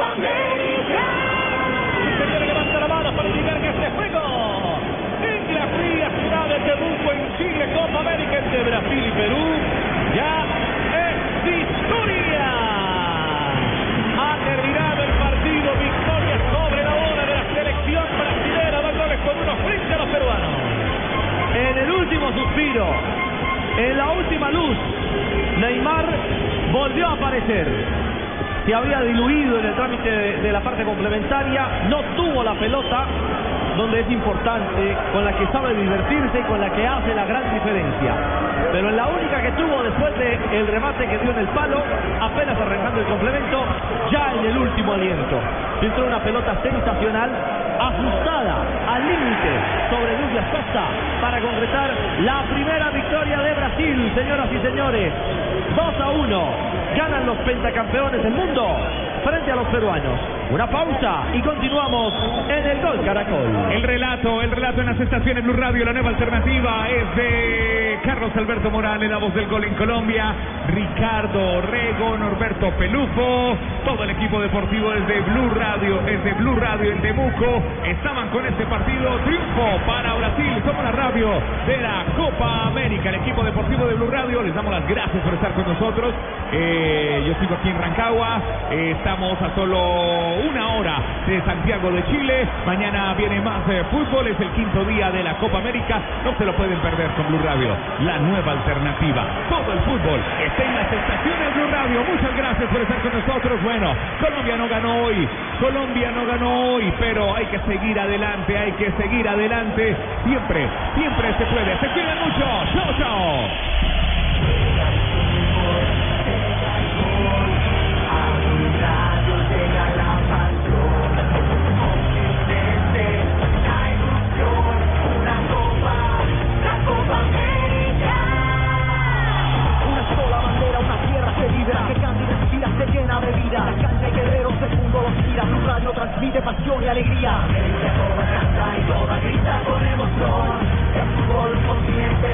Copa América. Señores, levanta la mano para indicar que este juego en la fría ciudad de Temuco, en Chile, Copa América entre Brasil y Perú, ya es historia. Ha terminado el partido, victoria sobre la hora de la selección brasilera, dos goles por uno frente a los peruanos. En el último suspiro, en la última luz, Neymar volvió a aparecer. Se había diluido en el trámite de, la parte complementaria, no tuvo la pelota, donde es importante, con la que sabe divertirse y con la que hace la gran diferencia. Pero en la única que tuvo después del remate que dio en el palo, apenas arrancando el complemento, ya en el último aliento. Entró una pelota sensacional, ajustada al límite sobre Douglas Costa para concretar la primera victoria de Brasil, señoras y señores. 2 a 1. Ganan los pentacampeones del mundo frente a los peruanos. Una pausa y continuamos en el Gol Caracol. El relato, el relato en las estaciones Blue Radio, la nueva alternativa es de Carlos Alberto Morales, la voz del gol en Colombia, Ricardo Orrego, Norberto Pelufo, todo el equipo deportivo desde Blue Radio, desde Blue Radio en Temuco, estaban con este partido, triunfo para Brasil, somos la radio de la Copa América, el equipo deportivo de Radio, les damos las gracias por estar con nosotros, Eh, yo sigo aquí en Rancagua, eh, estamos a solo una hora de Santiago de Chile. Mañana viene más eh, fútbol, es el quinto día de la Copa América. No se lo pueden perder con Blue Radio, la nueva alternativa. Todo el fútbol está en las estaciones Blue Radio. Muchas gracias por estar con nosotros. Bueno, Colombia no ganó hoy, Colombia no ganó hoy, pero hay que seguir adelante, hay que seguir adelante. Siempre, siempre se puede. Se quieren mucho. Chao, chao. de alegría. El canta y toda grita, ponemos flor. El fútbol continente